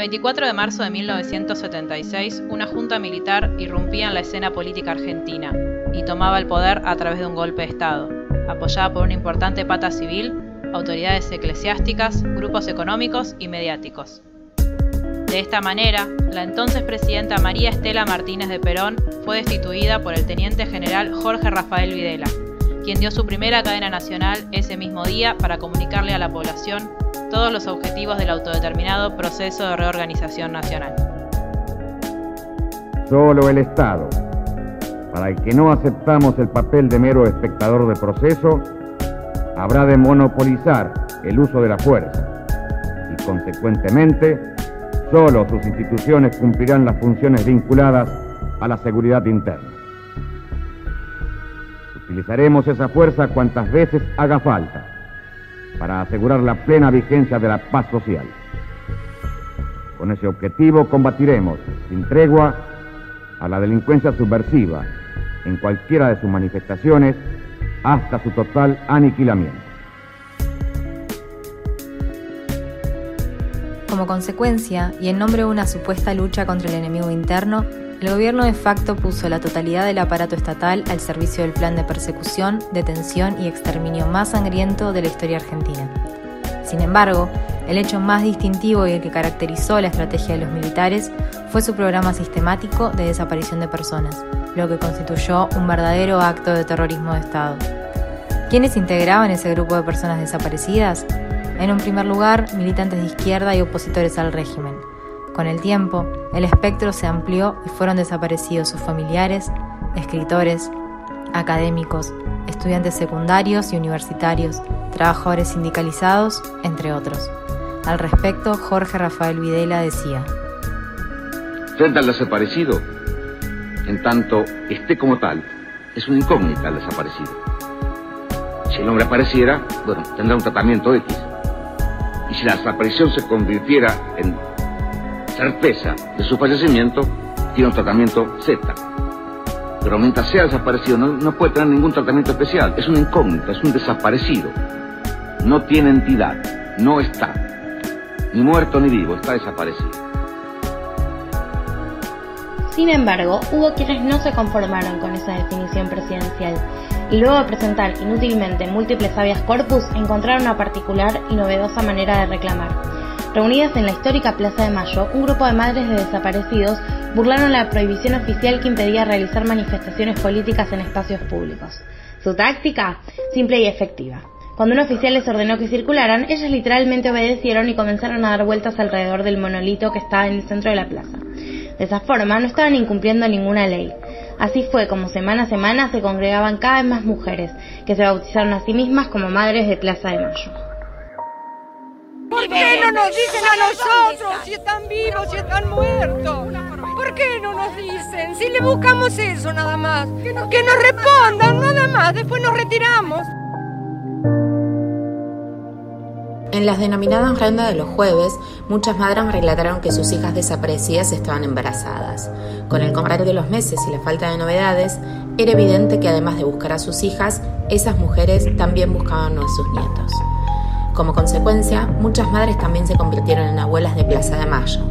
24 de marzo de 1976, una junta militar irrumpía en la escena política argentina y tomaba el poder a través de un golpe de Estado, apoyada por una importante pata civil, autoridades eclesiásticas, grupos económicos y mediáticos. De esta manera, la entonces presidenta María Estela Martínez de Perón fue destituida por el teniente general Jorge Rafael Videla, quien dio su primera cadena nacional ese mismo día para comunicarle a la población todos los objetivos del autodeterminado proceso de reorganización nacional. Solo el Estado, para el que no aceptamos el papel de mero espectador del proceso, habrá de monopolizar el uso de la fuerza y, consecuentemente, solo sus instituciones cumplirán las funciones vinculadas a la seguridad interna. Utilizaremos esa fuerza cuantas veces haga falta para asegurar la plena vigencia de la paz social. Con ese objetivo combatiremos sin tregua a la delincuencia subversiva en cualquiera de sus manifestaciones hasta su total aniquilamiento. Como consecuencia, y en nombre de una supuesta lucha contra el enemigo interno, el gobierno de facto puso la totalidad del aparato estatal al servicio del plan de persecución, detención y exterminio más sangriento de la historia argentina. Sin embargo, el hecho más distintivo y el que caracterizó la estrategia de los militares fue su programa sistemático de desaparición de personas, lo que constituyó un verdadero acto de terrorismo de Estado. ¿Quiénes integraban ese grupo de personas desaparecidas? En un primer lugar, militantes de izquierda y opositores al régimen, con el tiempo, el espectro se amplió y fueron desaparecidos sus familiares, escritores, académicos, estudiantes secundarios y universitarios, trabajadores sindicalizados, entre otros. Al respecto, Jorge Rafael Videla decía, Frente al desaparecido, en tanto esté como tal, es una incógnita el desaparecido. Si el hombre apareciera, bueno, tendrá un tratamiento X. Y si la desaparición se convirtiera en certeza de su fallecimiento, tiene un tratamiento Z. Pero mientras sea desaparecido, no, puede tener ningún tratamiento especial. Es una incógnita, es un desaparecido. No tiene entidad, no está. Ni muerto ni vivo, está desaparecido. Sin embargo, hubo quienes no se conformaron con esa definición presidencial y luego de presentar inútilmente múltiples habeas corpus encontraron una particular y novedosa manera de reclamar Reunidas en la histórica Plaza de Mayo, un grupo de madres de desaparecidos burlaron la prohibición oficial que impedía realizar manifestaciones políticas en espacios públicos. Su táctica, simple y efectiva. Cuando un oficial les ordenó que circularan, ellas literalmente obedecieron y comenzaron a dar vueltas alrededor del monolito que estaba en el centro de la plaza. De esa forma, no estaban incumpliendo ninguna ley. Así fue como semana a semana se congregaban cada vez más mujeres, que se bautizaron a sí mismas como madres de Plaza de Mayo. ¿Por qué no nos dicen a nosotros si están vivos, si están muertos? ¿Por qué no nos dicen? Si le buscamos eso nada más. Que nos, respondan nada más, después nos retiramos. En las denominadas rondas de los jueves, muchas madres relataron que sus hijas desaparecidas estaban embarazadas. Con el correr de los meses y la falta de novedades, era evidente que además de buscar a sus hijas, esas mujeres también buscaban a sus nietos. Como consecuencia, muchas madres también se convirtieron en abuelas de Plaza de Mayo,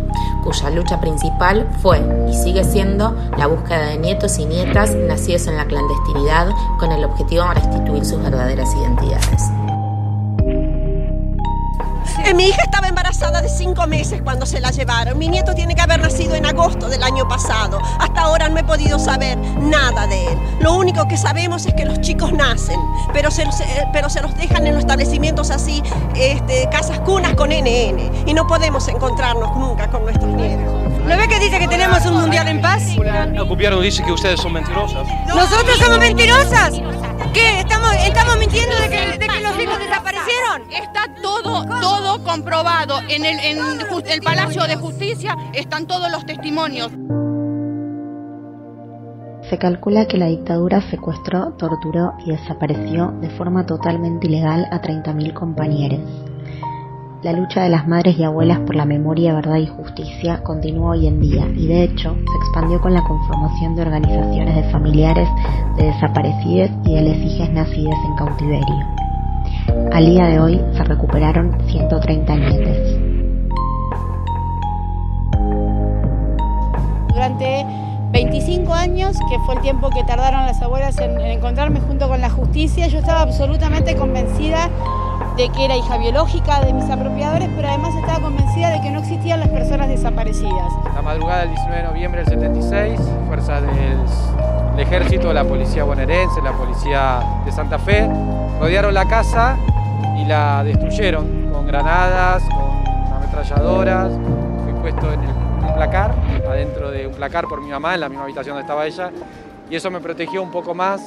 cuya lucha principal fue y sigue siendo la búsqueda de nietos y nietas nacidos en la clandestinidad con el objetivo de restituir sus verdaderas identidades. Eh, mi hija estaba embarazada de cinco meses cuando se la llevaron. Mi nieto tiene que haber nacido en agosto del año pasado. Hasta ahora no he podido saber nada de él. Lo único que sabemos es que los chicos nacen, pero se, pero se los dejan en los establecimientos así, este, casas cunas con NN. Y no podemos encontrarnos nunca con nuestros nietos. ¿No ve que dice que tenemos un mundial en paz? El gobierno dice que ustedes son mentirosas. ¿Nosotros somos mentirosas? ¿Qué? ¿Estamos, estamos mintiendo de Está todo, todo comprobado. En el, en el Palacio de Justicia están todos los testimonios. Se calcula que la dictadura secuestró, torturó y desapareció de forma totalmente ilegal a 30.000 compañeros. La lucha de las madres y abuelas por la memoria, verdad y justicia continúa hoy en día y de hecho se expandió con la conformación de organizaciones de familiares de desaparecidos y de lesijes nacidas en cautiverio. Al día de hoy se recuperaron 130 nietes. durante 25 años, que fue el tiempo que tardaron las abuelas en, encontrarme junto con la justicia, yo estaba absolutamente convencida de que era hija biológica de mis apropiadores, pero además estaba convencida de que no existían las personas desaparecidas. La madrugada del 19 de noviembre del 76, fuerzas del ejército, la policía bonaerense, la policía de Santa Fe, rodearon la casa y la destruyeron con granadas, con ametralladoras. Fui puesto en el placar, adentro de un placar por mi mamá, en la misma habitación donde estaba ella, y eso me protegió un poco más.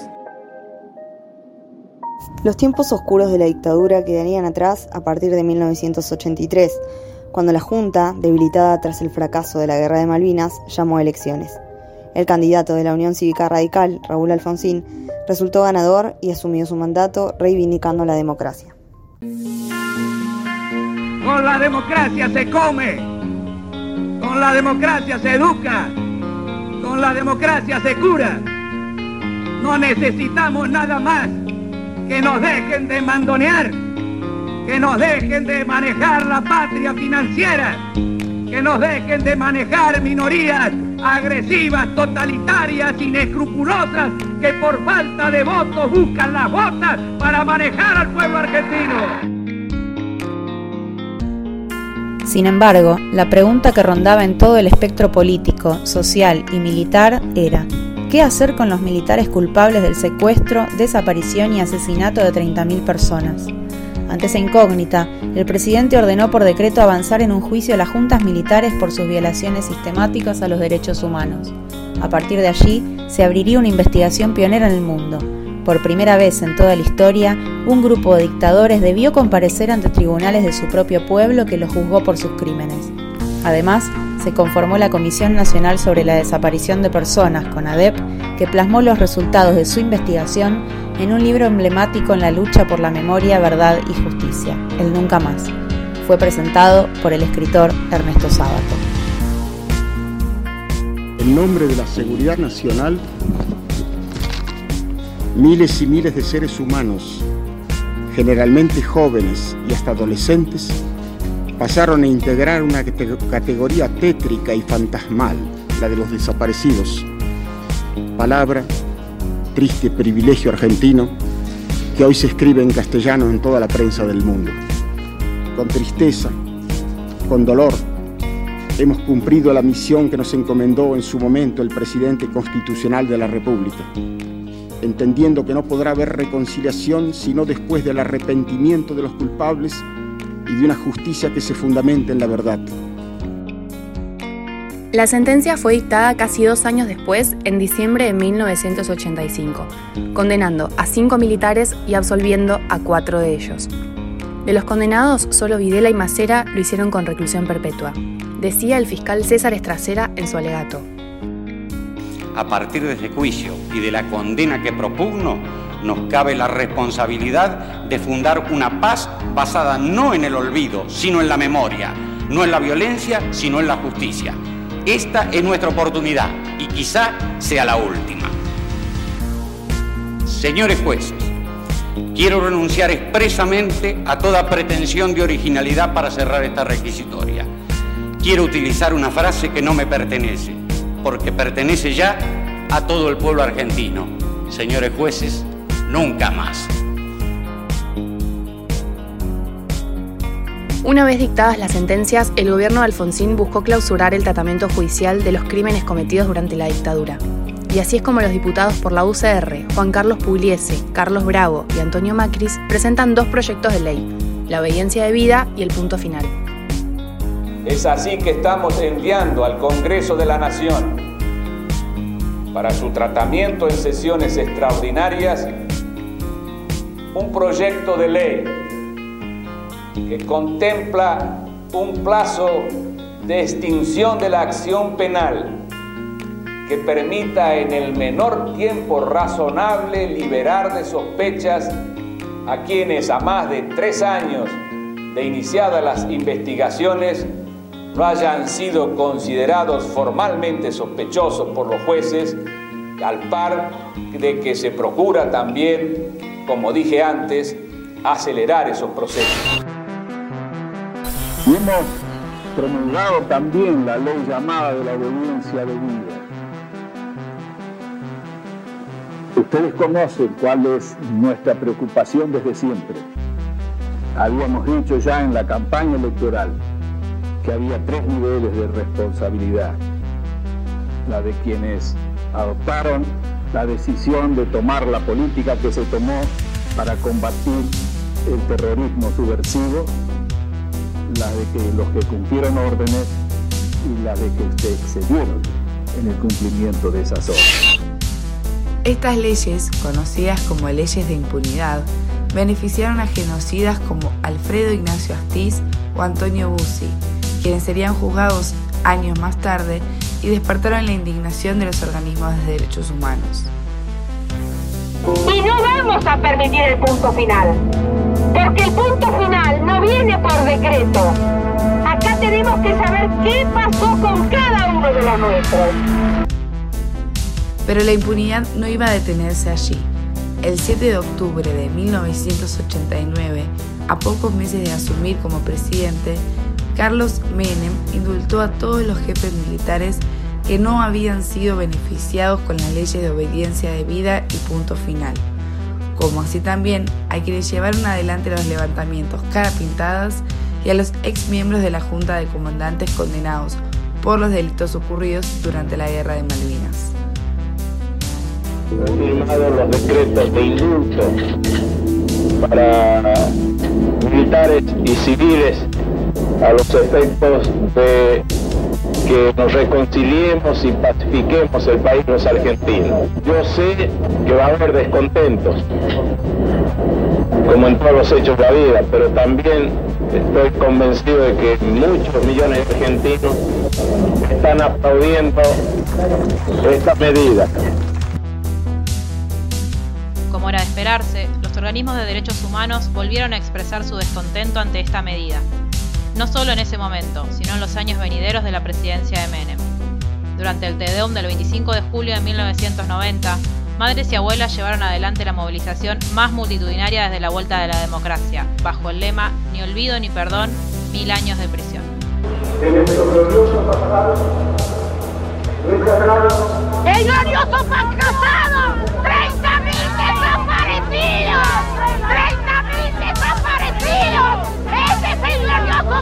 Los tiempos oscuros de la dictadura quedarían atrás a partir de 1983, cuando la Junta, debilitada tras el fracaso de la Guerra de Malvinas, llamó a elecciones. El candidato de la Unión Cívica Radical, Raúl Alfonsín, resultó ganador y asumió su mandato reivindicando la democracia. Con la democracia se come, con la democracia se educa, con la democracia se cura. No necesitamos nada más que nos dejen de mandonear, que nos dejen de manejar la patria financiera, que nos dejen de manejar minorías agresivas, totalitarias, inescrupulosas, que por falta de votos buscan las botas para manejar al pueblo argentino. Sin embargo, la pregunta que rondaba en todo el espectro político, social y militar era, ¿qué hacer con los militares culpables del secuestro, desaparición y asesinato de 30.000 personas? Ante esa incógnita, el presidente ordenó por decreto avanzar en un juicio a las juntas militares por sus violaciones sistemáticas a los derechos humanos. A partir de allí, se abriría una investigación pionera en el mundo, por primera vez en toda la historia, un grupo de dictadores debió comparecer ante tribunales de su propio pueblo que lo juzgó por sus crímenes. Además, se conformó la Comisión Nacional sobre la Desaparición de Personas, con ADEP, que plasmó los resultados de su investigación en un libro emblemático en la lucha por la memoria, verdad y justicia, El Nunca Más. Fue presentado por el escritor Ernesto Sábato. En nombre de la seguridad nacional, Miles y miles de seres humanos, generalmente jóvenes y hasta adolescentes, pasaron a integrar una categoría tétrica y fantasmal, la de los desaparecidos. Palabra, triste privilegio argentino, que hoy se escribe en castellano en toda la prensa del mundo. Con tristeza, con dolor, hemos cumplido la misión que nos encomendó en su momento el presidente constitucional de la República entendiendo que no podrá haber reconciliación sino después del arrepentimiento de los culpables y de una justicia que se fundamente en la verdad. La sentencia fue dictada casi dos años después, en diciembre de 1985, condenando a cinco militares y absolviendo a cuatro de ellos. De los condenados, solo Videla y Macera lo hicieron con reclusión perpetua, decía el fiscal César Estracera en su alegato a partir de ese juicio y de la condena que propugno, nos cabe la responsabilidad de fundar una paz basada no en el olvido, sino en la memoria, no en la violencia, sino en la justicia. Esta es nuestra oportunidad y quizá sea la última. Señores jueces, quiero renunciar expresamente a toda pretensión de originalidad para cerrar esta requisitoria. Quiero utilizar una frase que no me pertenece porque pertenece ya a todo el pueblo argentino. Señores jueces, nunca más. Una vez dictadas las sentencias, el gobierno de Alfonsín buscó clausurar el tratamiento judicial de los crímenes cometidos durante la dictadura. Y así es como los diputados por la UCR, Juan Carlos Pugliese, Carlos Bravo y Antonio Macris, presentan dos proyectos de ley, la obediencia de vida y el punto final. Es así que estamos enviando al Congreso de la Nación para su tratamiento en sesiones extraordinarias un proyecto de ley que contempla un plazo de extinción de la acción penal que permita en el menor tiempo razonable liberar de sospechas a quienes a más de tres años de iniciadas las investigaciones no hayan sido considerados formalmente sospechosos por los jueces, al par de que se procura también, como dije antes, acelerar esos procesos. Hemos promulgado también la ley llamada de la obediencia de vida. Ustedes conocen cuál es nuestra preocupación desde siempre. Habíamos dicho ya en la campaña electoral que había tres niveles de responsabilidad. La de quienes adoptaron la decisión de tomar la política que se tomó para combatir el terrorismo subversivo, la de que los que cumplieron órdenes y la de que se excedieron en el cumplimiento de esas órdenes. Estas leyes, conocidas como leyes de impunidad, beneficiaron a genocidas como Alfredo Ignacio Astiz o Antonio Bussi, quienes serían juzgados años más tarde y despertaron la indignación de los organismos de derechos humanos. Y no vamos a permitir el punto final, porque el punto final no viene por decreto. Acá tenemos que saber qué pasó con cada uno de los nuestros. Pero la impunidad no iba a detenerse allí. El 7 de octubre de 1989, a pocos meses de asumir como presidente, Carlos Menem indultó a todos los jefes militares que no habían sido beneficiados con las leyes de obediencia de vida y punto final, como así también a quienes llevaron adelante los levantamientos cara pintadas y a los ex miembros de la Junta de Comandantes condenados por los delitos ocurridos durante la Guerra de Malvinas. Han firmado los decretos de indulto para militares y civiles a los efectos de que nos reconciliemos y pacifiquemos el país los argentinos. Yo sé que va a haber descontentos, como en todos los hechos de la vida, pero también estoy convencido de que muchos millones de argentinos están aplaudiendo esta medida. Como era de esperarse, los organismos de derechos humanos volvieron a expresar su descontento ante esta medida no solo en ese momento, sino en los años venideros de la presidencia de Menem. Durante el Tedeum del 25 de julio de 1990, madres y abuelas llevaron adelante la movilización más multitudinaria desde la vuelta de la democracia, bajo el lema Ni olvido ni perdón, mil años de prisión. ¡El glorioso fracasado! ¡30.000 desaparecidos! ¡30.000 desaparecidos!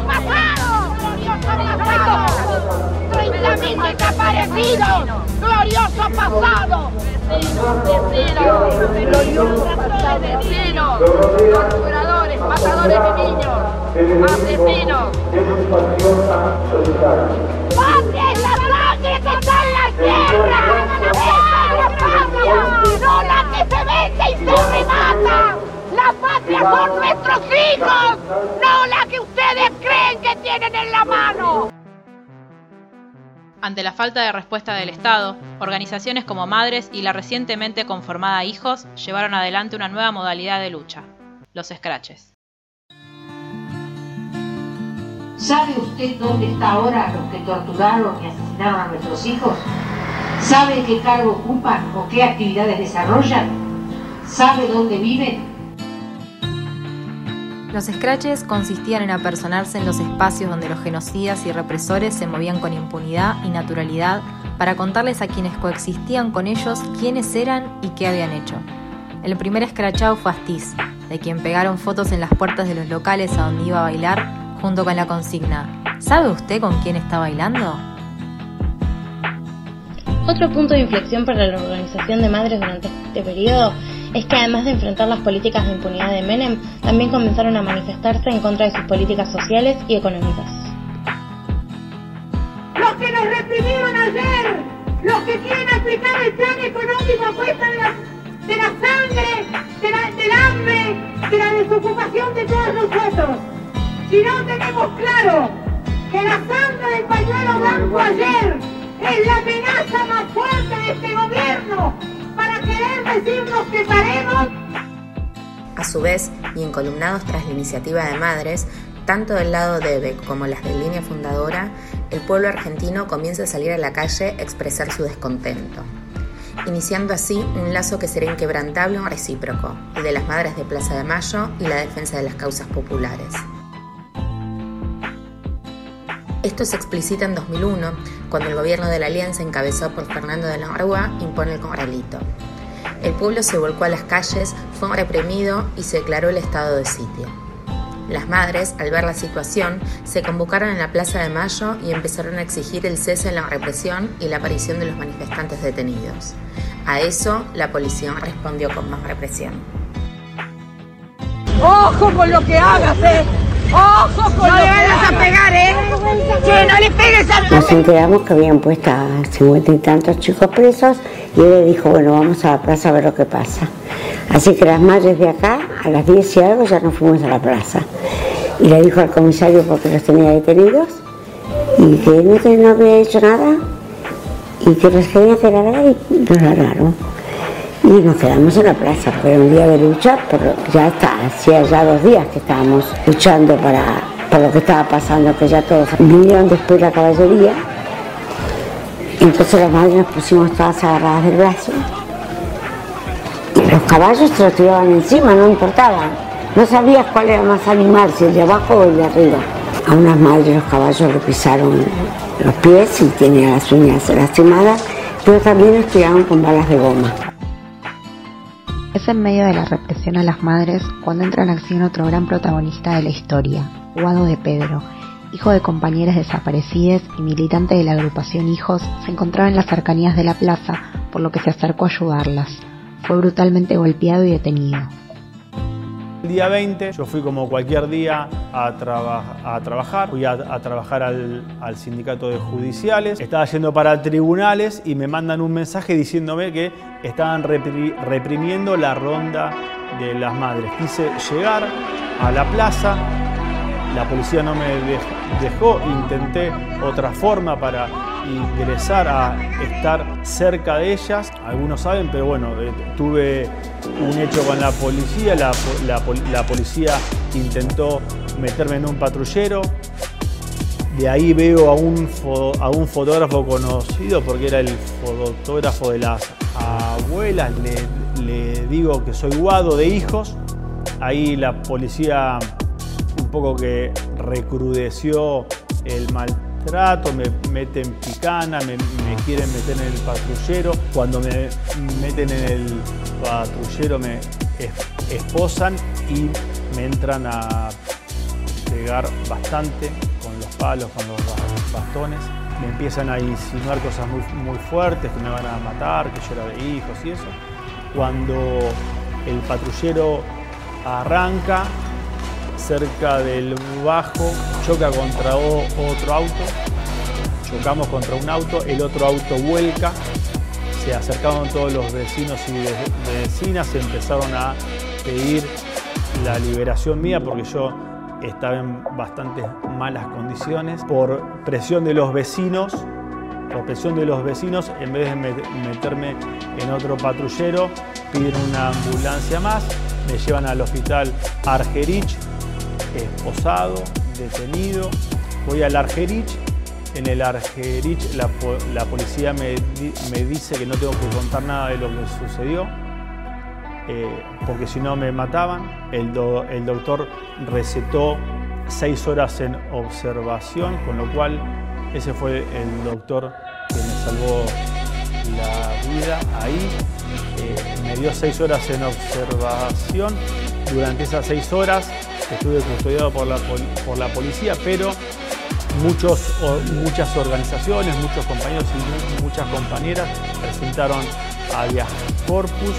Glorioso pasado! ¡30.000 desaparecidos! ¡Glorioso pasado! ¡Glorioso pasado! ¡Torturadores, matadores de niños! ¡Asesinos! ¡Patria es la sangre que está en la tierra! ¡Esa es la patria! ¡No la que se vende y se remata! ¡La patria son nuestros hijos! ¡No la que tienen en la mano! Ante la falta de respuesta del Estado, organizaciones como Madres y la recientemente conformada Hijos llevaron adelante una nueva modalidad de lucha, los scratches. ¿Sabe usted dónde está ahora los que torturaron y asesinaron a nuestros hijos? ¿Sabe qué cargo ocupan o qué actividades desarrollan? ¿Sabe dónde viven? Los scratches consistían en apersonarse en los espacios donde los genocidas y represores se movían con impunidad y naturalidad para contarles a quienes coexistían con ellos quiénes eran y qué habían hecho. El primer escrachado fue Astiz, de quien pegaron fotos en las puertas de los locales a donde iba a bailar junto con la consigna ¿Sabe usted con quién está bailando? Otro punto de inflexión para la organización de madres durante este periodo es que además de enfrentar las políticas de impunidad de Menem, también comenzaron a manifestarse en contra de sus políticas sociales y económicas. Los que nos reprimieron ayer, los que quieren aplicar el plan económico a cuesta de la, de la sangre, del hambre, de la desocupación de todos nosotros. Si no tenemos claro que la sangre del pañuelo blanco ayer es la amenaza más fuerte de este gobierno A su vez, y encolumnados tras la iniciativa de madres, tanto del lado de como las de línea fundadora, el pueblo argentino comienza a salir a la calle a expresar su descontento, iniciando así un lazo que será inquebrantable o recíproco, el de las madres de Plaza de Mayo y la defensa de las causas populares. Esto se explicita en 2001, cuando el gobierno de la Alianza, encabezado por Fernando de la Rúa, impone el corralito. El pueblo se volcó a las calles, fue reprimido y se declaró el estado de sitio. Las madres, al ver la situación, se convocaron en la Plaza de Mayo y empezaron a exigir el cese en la represión y la aparición de los manifestantes detenidos. A eso, la policía respondió con más represión. ¡Ojo con lo que hagas, eh! ¡Ojo con no le vayas a pegar, eh! ¡Que no le pegues al Nos enteramos que habían puesto a cincuenta y tantos chicos presos y él dijo, bueno, vamos a la plaza a ver lo que pasa. Así que las madres de acá, a las 10 y algo, ya nos fuimos a la plaza. Y le dijo al comisario porque los tenía detenidos y que no, que no había hecho nada y que los quería hacer largar y nos largaron. Y nos quedamos en la plaza, era un día de lucha, pero ya está, hacía ya dos días que estábamos luchando para, por lo que estaba pasando, que ya todos vinieron después la caballería. Entonces las madres nos pusimos todas agarradas del brazo. Y los caballos se los tiraban encima, no importaba. No sabías cuál era más animal, si el de abajo o el de arriba. A unas madres los caballos le pisaron los pies y tenía las uñas lastimadas, pero también los tiraron con balas de goma. Es en medio de la represión a las madres cuando entra en acción otro gran protagonista de la historia, Guado de Pedro, hijo de compañeras desaparecidas y militante de la agrupación Hijos, se encontraba en las cercanías de la plaza, por lo que se acercó a ayudarlas. Fue brutalmente golpeado y detenido. El día 20 yo fui como cualquier día a, trabajar, fui a, trabajar al, sindicato de judiciales, estaba yendo para tribunales y me mandan un mensaje diciéndome que estaban reprimiendo la ronda de las madres. Quise llegar a la plaza, la policía no me dejó, intenté otra forma para ingresar a estar cerca de ellas. Algunos saben, pero bueno, eh, tuve un hecho con la policía, la, policía intentó meterme en un patrullero. De ahí veo a un, fotógrafo conocido porque era el fotógrafo de las abuelas. Le, le digo que soy guado de hijos. Ahí la policía poco que recrudeció el maltrato, me meten picana, me, quieren meter en el patrullero. Cuando me meten en el patrullero me esposan y me entran a pegar bastante con los palos, con los bastones. Me empiezan a insinuar cosas muy, muy fuertes, que me van a matar, que yo era de hijos y eso. Cuando el patrullero arranca, cerca del bajo, choca contra otro auto, chocamos contra un auto, el otro auto vuelca, se acercaron todos los vecinos y vecinas, empezaron a pedir la liberación mía porque yo estaba en bastante malas condiciones. Por presión de los vecinos, por presión de los vecinos, en vez de meterme en otro patrullero, piden una ambulancia más, me llevan al hospital Argerich, esposado, detenido. Voy al Argerich. En el Argerich la, policía me, dice que no tengo que contar nada de lo que sucedió, eh, porque si no me mataban. El, el doctor recetó seis horas en observación, con lo cual ese fue el doctor que me salvó la vida ahí. Eh, me dio seis horas en observación. Durante esas seis horas estuve custodiado por la, por la policía, pero muchos, muchas organizaciones, muchos compañeros y muchas compañeras presentaron a Corpus,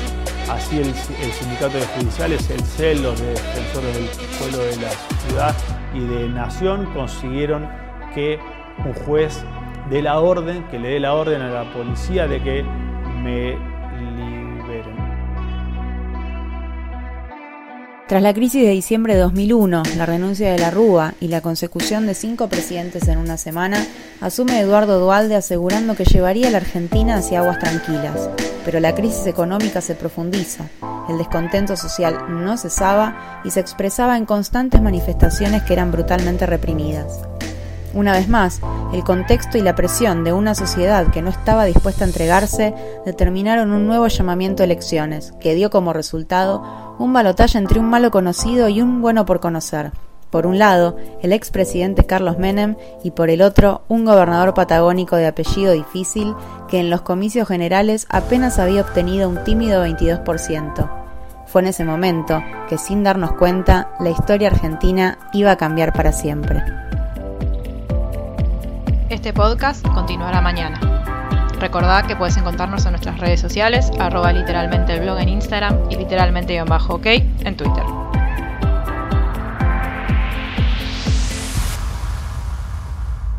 así el, sindicato de judiciales, el CEL, los defensores del pueblo de la ciudad y de nación consiguieron que un juez dé la orden, que le dé la orden a la policía de que me Tras la crisis de diciembre de 2001, la renuncia de la Rúa y la consecución de cinco presidentes en una semana, asume Eduardo Dualde asegurando que llevaría a la Argentina hacia aguas tranquilas. Pero la crisis económica se profundiza, el descontento social no cesaba y se expresaba en constantes manifestaciones que eran brutalmente reprimidas. Una vez más, el contexto y la presión de una sociedad que no estaba dispuesta a entregarse determinaron un nuevo llamamiento a elecciones, que dio como resultado un balotaje entre un malo conocido y un bueno por conocer, Por un lado, el expresidente Carlos Menem y por el otro, un gobernador patagónico de apellido difícil que en los comicios generales apenas había obtenido un tímido 22%. Fue en ese momento que, sin darnos cuenta, la historia argentina iba a cambiar para siempre. Este podcast continuará mañana. Recordad que puedes encontrarnos en nuestras redes sociales, arroba literalmente el blog en Instagram y literalmente-ok en Twitter.